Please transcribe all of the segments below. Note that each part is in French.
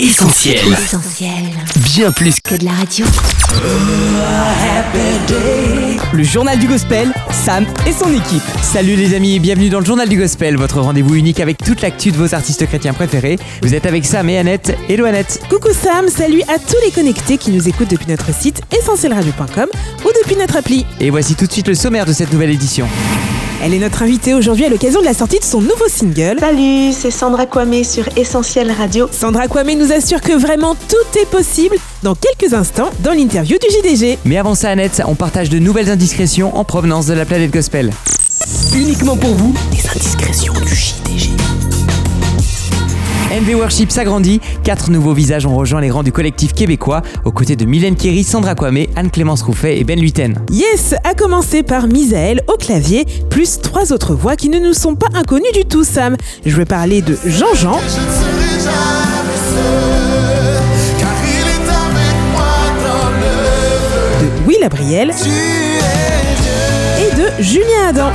Essentiel. Essentiel. Bien plus Que de la radio. Le journal du gospel, Sam et son équipe. Salut les amis et bienvenue dans le journal du gospel, votre rendez-vous unique avec toute l'actu de vos artistes chrétiens préférés. Vous êtes avec Sam et Annette. Hello Annette. Coucou Sam, salut à tous les connectés qui nous écoutent depuis notre site essentielradio.com ou depuis notre appli. Et voici tout de suite le sommaire de cette nouvelle édition. Elle est notre invitée aujourd'hui à l'occasion de la sortie de son nouveau single. Salut, c'est Sandra Kwame sur Essentiel Radio. Sandra Kwame nous assure que vraiment tout est possible dans quelques instants dans l'interview du JDG. Mais avant ça Annette, on partage de nouvelles indiscrétions en provenance de la planète gospel. uniquement pour vous, les indiscrétions du JDG. NV Worship s'agrandit, quatre nouveaux visages ont rejoint les rangs du collectif québécois, aux côtés de Mylène Kerry, Sandra Kwame, Anne-Clémence Rouffet et Ben Luiten. Yes, à commencer par Misaël au clavier, plus trois autres voix qui ne nous sont pas inconnues du tout Sam. Je veux parler de Jean-Jean, Je ne serai jamais seul, car il est avec moi dans le de Will Abriel Tu es Dieu, et de Julien Adam.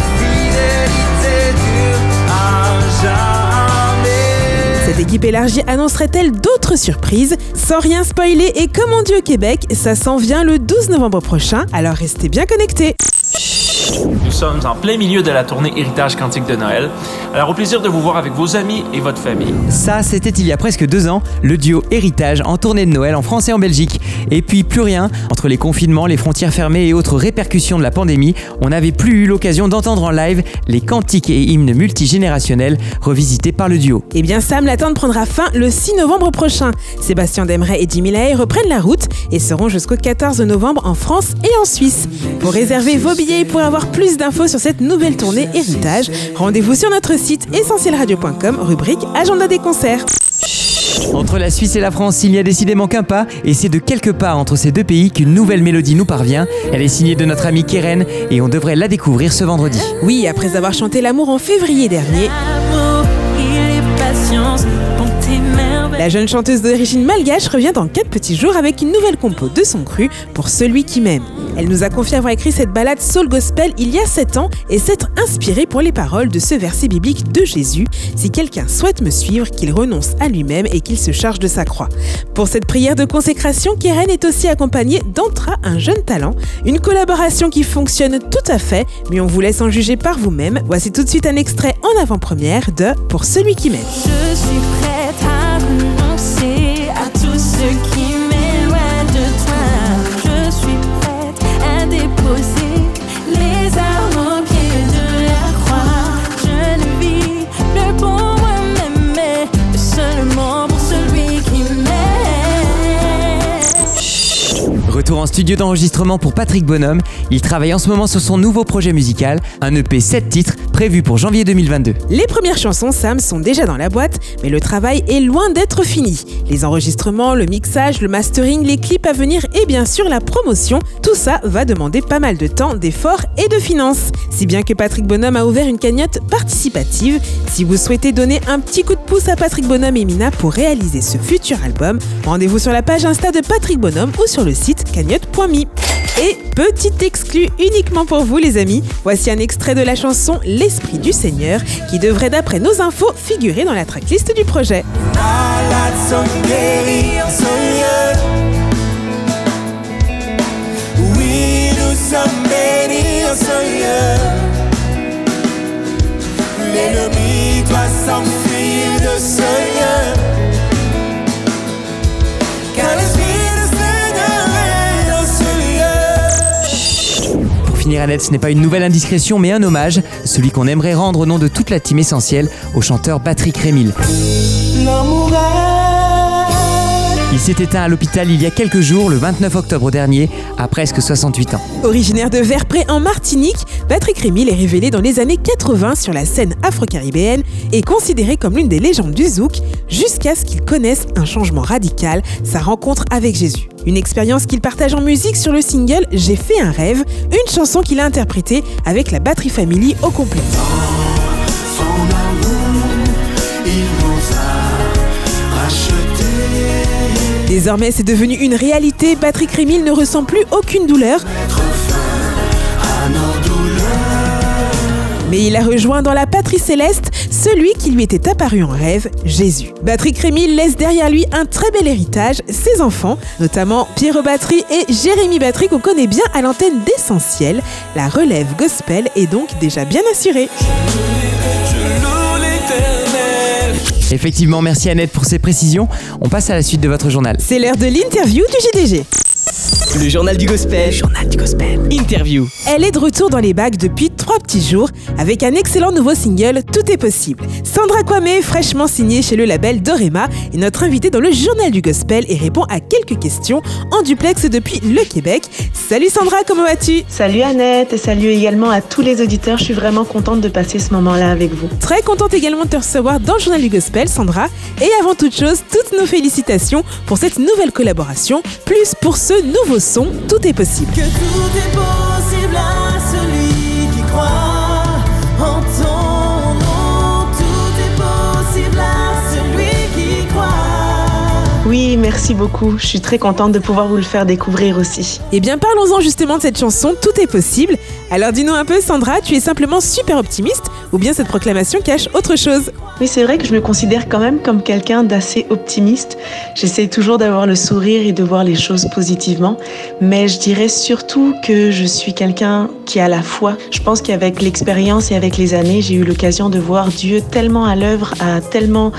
Jamais. Cette équipe élargie annoncerait-elle d'autres surprises Sans rien spoiler et comme on dit au Québec, ça s'en vient le 12 novembre prochain, alors restez bien connectés. Nous sommes en plein milieu de la tournée Héritage Cantique de Noël. Alors au plaisir de vous voir avec vos amis et votre famille. Ça, c'était il y a presque deux ans, le duo Héritage en tournée de Noël en France et en Belgique. Et puis plus rien, entre les confinements, les frontières fermées et autres répercussions de la pandémie, on n'avait plus eu l'occasion d'entendre en live les cantiques et hymnes multigénérationnels revisités par le duo. Eh bien Sam, l'attente prendra fin le 6 novembre prochain. Sébastien Demeret et Jimmy reprennent la route et seront jusqu'au 14 novembre en France et en Suisse. Pour réserver vos billets et pour avoir plus d'infos sur cette nouvelle tournée Héritage, rendez-vous sur notre site essentielradio.com, rubrique Agenda des concerts. Entre la Suisse et la France, il n'y a décidément qu'un pas, et c'est de quelque part entre ces deux pays qu'une nouvelle mélodie nous parvient. Elle est signée de notre ami Keren, et on devrait la découvrir ce vendredi. Oui, après avoir chanté l'amour en février dernier, La jeune chanteuse d'origine malgache revient dans 4 petits jours avec une nouvelle compo de son cru pour celui qui m'aime. Elle nous a confié avoir écrit cette balade soul gospel il y a 7 ans et s'être inspirée pour les paroles de ce verset biblique de Jésus Si quelqu'un souhaite me suivre, qu'il renonce à lui-même et qu'il se charge de sa croix. Pour cette prière de consécration, Keren est aussi accompagnée d'Antra, un jeune talent, une collaboration qui fonctionne tout à fait, mais on vous laisse en juger par vous-même. Voici tout de suite un extrait en avant-première de Pour celui qui m'aime. Retour en studio d'enregistrement pour Patrick Bonhomme. Il travaille en ce moment sur son nouveau projet musical, un EP 7 titres pour janvier 2022. Les premières chansons Sam sont déjà dans la boîte, mais le travail est loin d'être fini. Les enregistrements, le mixage, le mastering, les clips à venir et bien sûr la promotion, tout ça va demander pas mal de temps, d'efforts et de finances. Si bien que Patrick Bonhomme a ouvert une cagnotte participative. Si vous souhaitez donner un petit coup de pouce à Patrick Bonhomme et Mina pour réaliser ce futur album, rendez-vous sur la page Insta de Patrick Bonhomme ou sur le site cagnotte.me. Et petit exclu uniquement pour vous les amis, voici un extrait de la chanson L'Esprit du Seigneur qui devrait d'après nos infos figurer dans la tracklist du projet. Ce n'est pas une nouvelle indiscrétion mais un hommage, celui qu'on aimerait rendre au nom de toute la team essentielle au chanteur Patrick Rémil. Il s'est éteint à l'hôpital il y a quelques jours, le 29 octobre dernier, à presque 68 ans. Originaire de Verpré en Martinique, Patrick Rémil est révélé dans les années 80 sur la scène afro-caribéenne et considéré comme l'une des légendes du zouk jusqu'à ce qu'il connaisse un changement radical, sa rencontre avec Jésus. Une expérience qu'il partage en musique sur le single J'ai fait un rêve, une chanson qu'il a interprétée avec la Batterie Family au complet. Désormais, c'est devenu une réalité. Patrick Rémil ne ressent plus aucune douleur. Mais il a rejoint dans la patrie céleste celui qui lui était apparu en rêve, Jésus. Patrick Rémy laisse derrière lui un très bel héritage, ses enfants, notamment Pierrot Battery et Jérémy Battery qu'on connaît bien à l'antenne d'Essentiel. La relève gospel est donc déjà bien assurée. Effectivement, merci Annette pour ces précisions. On passe à la suite de votre journal. C'est l'heure de l'interview du JDG. Le journal du gospel. journal du gospel. Interview. Elle est de retour dans les bacs depuis trois petits jours avec un excellent nouveau single Tout est possible. Sandra Kwame, fraîchement signée chez le label Dorema, est notre invitée dans le journal du gospel et répond à quelques questions en duplex depuis le Québec. Salut Sandra, comment vas-tu? Salut Annette et salut également à tous les auditeurs. Je suis vraiment contente de passer ce moment-là avec vous. Très contente également de te recevoir dans le journal du gospel, Sandra. Et avant toute chose, toutes nos félicitations pour cette nouvelle collaboration, plus pour ce nouveau son Tout est possible. Que tout est possible à celui qui croit en ton nom. Tout est possible à celui qui croit. Oui, merci beaucoup. Je suis très contente de pouvoir vous le faire découvrir aussi. Eh bien, parlons-en justement de cette chanson Tout est possible. Alors dis-nous un peu, Sandra, tu es simplement super optimiste ou bien cette proclamation cache autre chose? Oui, c'est vrai que je me considère quand même comme quelqu'un d'assez optimiste. J'essaie toujours d'avoir le sourire et de voir les choses positivement, mais je dirais surtout que je suis quelqu'un qui a la foi. Je pense qu'avec l'expérience et avec les années, j'ai eu l'occasion de voir Dieu tellement à l'œuvre à tellement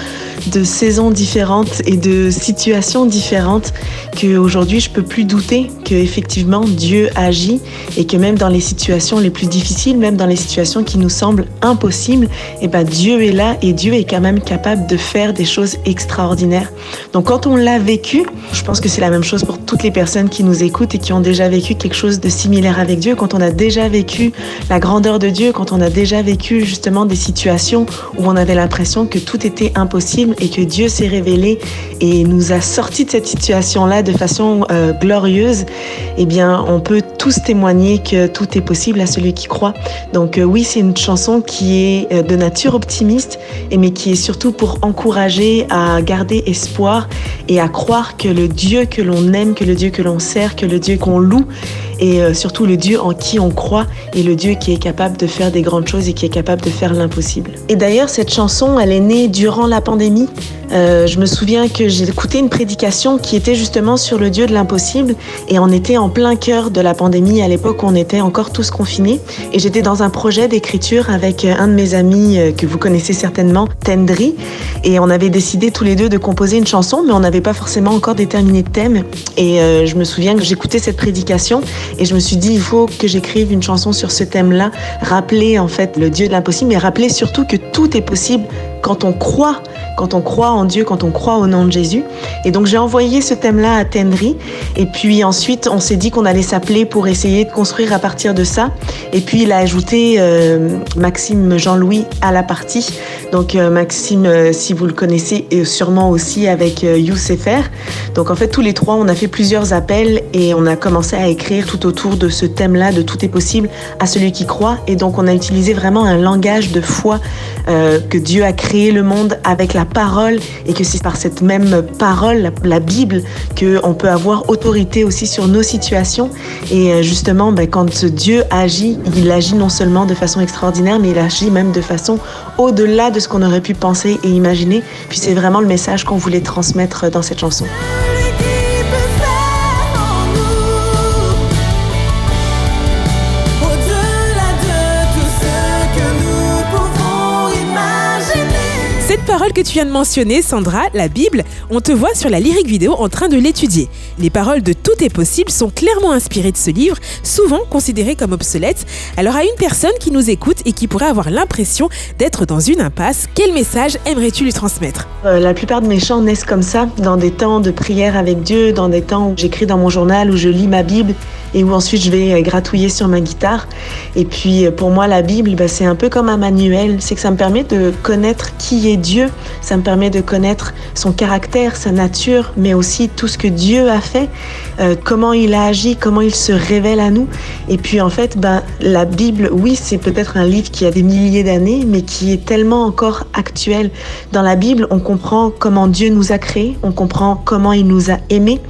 de saisons différentes et de situations différentes qu'aujourd'hui je peux plus douter que effectivement Dieu agit et que même dans les situations les plus difficiles, même dans les situations qui nous semblent impossibles, et ben Dieu est là et Dieu est quand même capable de faire des choses extraordinaires. Donc quand on l'a vécu, je pense que c'est la même chose pour toutes les personnes qui nous écoutent et qui ont déjà vécu quelque chose de similaire avec Dieu. Quand on a déjà vécu la grandeur de Dieu, quand on a déjà vécu justement des situations où on avait l'impression que tout était impossible et que Dieu s'est révélé et nous a sortis de cette situation-là de façon euh, glorieuse, eh bien, on peut tous témoigner que tout est possible à celui qui croit. Donc euh, oui, c'est une chanson qui est euh, de nature optimiste, mais qui est surtout pour encourager à garder espoir et à croire que le Dieu que l'on aime, que le Dieu que l'on sert, que le Dieu qu'on loue, et euh, surtout le Dieu en qui on croit, et le Dieu qui est capable de faire des grandes choses et qui est capable de faire l'impossible. Et d'ailleurs, cette chanson, elle est née durant la pandémie. Euh, je me souviens que j'ai écouté une prédication qui était justement sur le Dieu de l'impossible et on était en plein cœur de la pandémie à l'époque où on était encore tous confinés et j'étais dans un projet d'écriture avec un de mes amis euh, que vous connaissez certainement, Tendri et on avait décidé tous les deux de composer une chanson mais on n'avait pas forcément encore déterminé de thème et euh, je me souviens que j'écoutais cette prédication et je me suis dit il faut que j'écrive une chanson sur ce thème-là, rappeler en fait le Dieu de l'impossible mais rappeler surtout que tout est possible quand on croit, quand on croit en Dieu, quand on croit au nom de Jésus. Et donc j'ai envoyé ce thème-là à Tenry. Et puis ensuite, on s'est dit qu'on allait s'appeler pour essayer de construire à partir de ça. Et puis il a ajouté euh, Maxime Jean-Louis à la partie. Donc euh, Maxime, euh, si vous le connaissez, et sûrement aussi avec euh, Youssef Donc en fait, tous les trois, on a fait plusieurs appels et on a commencé à écrire tout autour de ce thème-là, de tout est possible à celui qui croit. Et donc on a utilisé vraiment un langage de foi que Dieu a créé le monde avec la parole et que c'est par cette même parole, la, Bible, qu'on peut avoir autorité aussi sur nos situations. Et euh, justement, ben, quand Dieu agit, il agit non seulement de façon extraordinaire, mais il agit même de façon au-delà de ce qu'on aurait pu penser et imaginer. Puis c'est vraiment le message qu'on voulait transmettre dans cette chanson. Imaginer. Cette parole que tu viens de mentionner, Sandra, la Bible, on te voit sur la lyrique vidéo en train de l'étudier. Les paroles de Tout est possible sont clairement inspirées de ce livre, souvent considéré comme obsolète. Alors à une personne qui nous écoute et qui pourrait avoir l'impression d'être dans une impasse, quel message aimerais-tu lui transmettre? Euh, la plupart de mes chants naissent comme ça, dans des temps de prière avec Dieu, dans des temps où j'écris dans mon journal, où je lis ma Bible et où ensuite je vais euh, gratouiller sur ma guitare. Et puis euh, pour moi, la Bible, bah, c'est un peu comme un manuel. C'est que ça me permet de connaître qui est Dieu, ça me permet de connaître son caractère, sa nature, mais aussi tout ce que Dieu a fait, euh, comment il a agi, comment il se révèle à nous. Et puis en fait, ben, la Bible, oui, c'est peut-être un livre qui a des milliers d'années, mais qui est tellement encore actuel. Dans la Bible, on comprend comment Dieu nous a créés, on comprend comment il nous a aimés,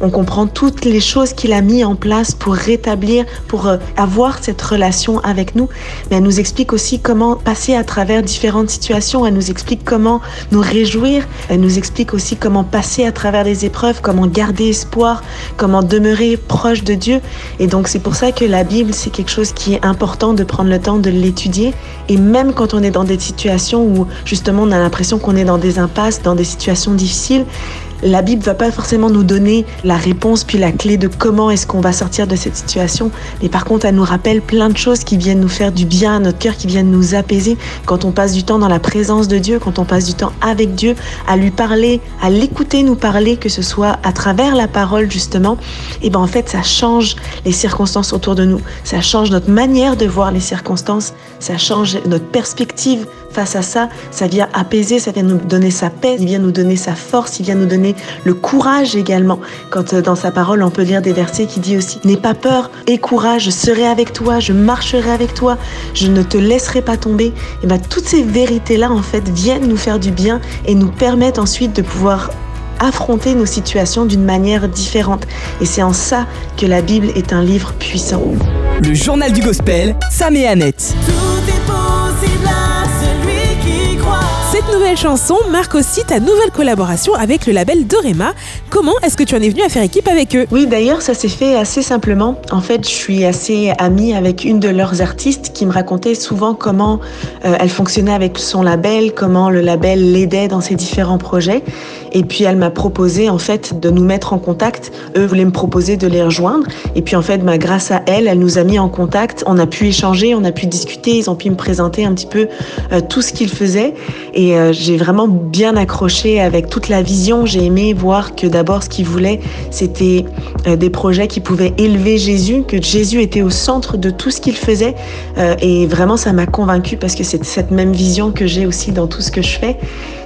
on comprend toutes les choses qu'il a mis en place pour rétablir, pour euh, avoir cette relation avec nous. Mais elle nous explique aussi comment passer à travers différentes situations. Elle nous explique comment nous réjouir. Elle nous explique aussi comment passer à travers des épreuves, comment garder espoir, comment demeurer proche de Dieu. Et donc c'est pour ça que la Bible, c'est quelque chose qui est important de prendre le temps de l'étudier. Et même quand on est dans des situations où justement on a l'impression qu'on est dans des impasses, dans des situations difficiles, la Bible va pas forcément nous donner la réponse puis la clé de comment est-ce qu'on va sortir de cette situation, mais par contre elle nous rappelle plein de choses qui viennent nous faire du bien à notre cœur, qui viennent nous apaiser. Quand on passe du temps dans la présence de Dieu, quand on passe du temps avec Dieu, à lui parler, à l'écouter nous parler, que ce soit à travers la parole justement, et ben en fait ça change les circonstances autour de nous, ça change notre manière de voir les circonstances, ça change notre perspective face à ça, ça vient apaiser, ça vient nous donner sa paix, il vient nous donner sa force, il vient nous donner le courage également. Quand euh, dans sa parole, on peut lire des versets qui disent aussi N'aie pas peur, aie courage, je serai avec toi, je marcherai avec toi, je ne te laisserai pas tomber. Et bien, toutes ces vérités-là, en fait, viennent nous faire du bien et nous permettent ensuite de pouvoir affronter nos situations d'une manière différente. Et c'est en ça que la Bible est un livre puissant. Le journal du gospel, Sam et Annette. Cette nouvelle chanson marque aussi ta nouvelle collaboration avec le label Dorema. Comment est-ce que tu en es venu à faire équipe avec eux? Oui, d'ailleurs, ça s'est fait assez simplement. En fait, je suis assez amie avec une de leurs artistes qui me racontait souvent comment euh, elle fonctionnait avec son label, comment le label l'aidait dans ses différents projets. Et puis, elle m'a proposé, en fait, de nous mettre en contact. Eux voulaient me proposer de les rejoindre. Et puis, en fait, bah, grâce à elle, elle nous a mis en contact. On a pu échanger, on a pu discuter. Ils ont pu me présenter un petit peu euh, tout ce qu'ils faisaient. Euh, j'ai vraiment bien accroché avec toute la vision. J'ai aimé voir que d'abord, ce qu'ils voulaient, c'était euh, des projets qui pouvaient élever Jésus, que Jésus était au centre de tout ce qu'il faisait. Euh, et vraiment, ça m'a convaincue parce que c'est cette même vision que j'ai aussi dans tout ce que je fais.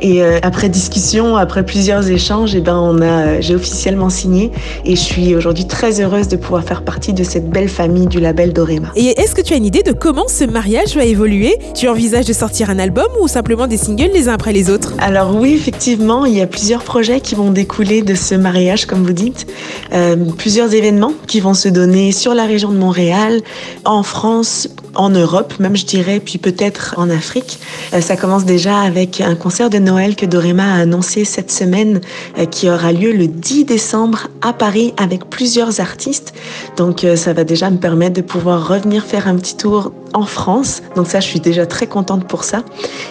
Et après discussion, après plusieurs échanges, eh ben, on a, j'ai officiellement signé. Et je suis aujourd'hui très heureuse de pouvoir faire partie de cette belle famille du label Dorema. Et est-ce que tu as une idée de comment ce mariage va évoluer? Tu envisages de sortir un album ou simplement des singles? Les uns après les autres Alors oui, effectivement, il y a plusieurs projets qui vont découler de ce mariage, comme vous dites. Euh, plusieurs événements qui vont se donner sur la région de Montréal, en France, en Europe, même je dirais, puis peut-être en Afrique. Euh, ça commence déjà avec un concert de Noël que Dorema a annoncé cette semaine, euh, qui aura lieu le 10 décembre à Paris avec plusieurs artistes. Donc euh, ça va déjà me permettre de pouvoir revenir faire un petit tour en France. Donc ça, je suis déjà très contente pour ça.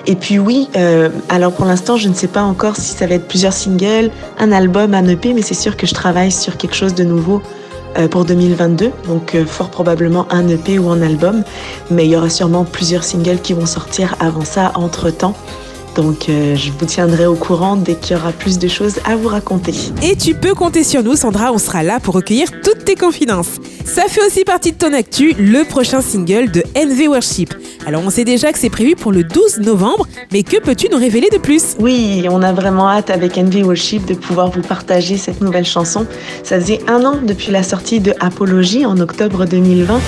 Et puis oui, alors pour l'instant, je ne sais pas encore si ça va être plusieurs singles, un album, un EP, mais c'est sûr que je travaille sur quelque chose de nouveau pour 2022. Donc euh, fort probablement un EP ou un album. Mais il y aura sûrement plusieurs singles qui vont sortir avant ça, entre-temps. Donc euh, je vous tiendrai au courant dès qu'il y aura plus de choses à vous raconter. Et tu peux compter sur nous, Sandra, on sera là pour recueillir toutes tes confidences. Ça fait aussi partie de ton actu, le prochain single de NV Worship. Alors on sait déjà que c'est prévu pour le 12 novembre, mais que peux-tu nous révéler de plus? Oui, on a vraiment hâte avec Envy Worship de pouvoir vous partager cette nouvelle chanson. Ça faisait un an depuis la sortie de Apologie en octobre 2020.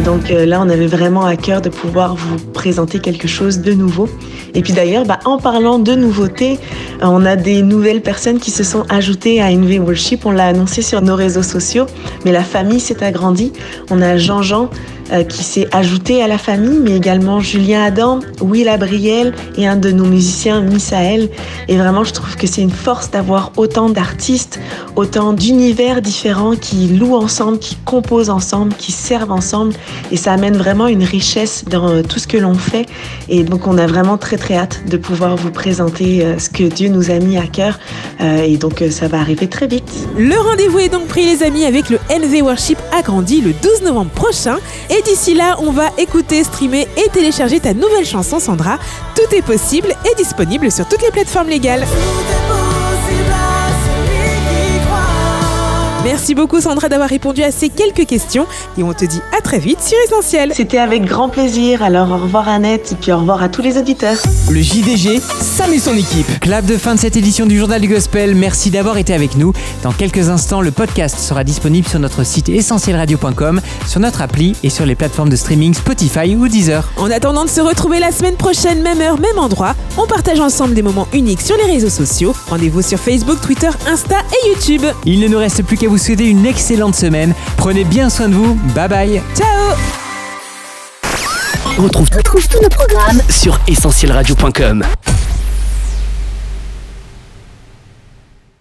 Et donc euh, là, on avait vraiment à cœur de pouvoir vous présenter quelque chose de nouveau. Et puis d'ailleurs, bah, en parlant de nouveautés, on a des nouvelles personnes qui se sont ajoutées à NV Worship. On l'a annoncé sur nos réseaux sociaux, mais la famille s'est agrandie. On a Jean-Jean euh, qui s'est ajouté à la famille, mais également Julien Adam, Will Abriel et un de nos musiciens, Misaël. Et vraiment, je trouve que c'est une force d'avoir autant d'artistes, autant d'univers différents qui louent ensemble, qui composent ensemble, qui servent ensemble. Et ça amène vraiment une richesse dans euh, tout ce que l'on fait. Et donc, on a vraiment très, très hâte de pouvoir vous présenter euh, ce que Dieu nous a mis à cœur. Euh, et donc, euh, ça va arriver très vite. Le rendez-vous est donc pris les amis avec le NV Worship agrandi le 12 novembre prochain. Et d'ici là, on va écouter, streamer et télécharger ta nouvelle chanson Sandra. Tout est possible et disponible sur toutes les plateformes légales. Merci beaucoup Sandra d'avoir répondu à ces quelques questions et on te dit à très vite sur Essentiel. C'était avec grand plaisir. Alors au revoir Annette et puis au revoir à tous les auditeurs. Le JDG, Sam et son équipe. Clap de fin de cette édition du Journal du Gospel. Merci d'avoir été avec nous. Dans quelques instants, le podcast sera disponible sur notre site essentielradio.com, sur notre appli et sur les plateformes de streaming Spotify ou Deezer. En attendant de se retrouver la semaine prochaine, même heure, même endroit, on partage ensemble des moments uniques sur les réseaux sociaux. Rendez-vous sur Facebook, Twitter, Insta et YouTube. Il ne nous reste plus qu'à vous souhaiter une excellente semaine. Prenez bien soin de vous. Bye bye. Ciao Retrouve, retrouve tous nos programmes sur essentielradio.com.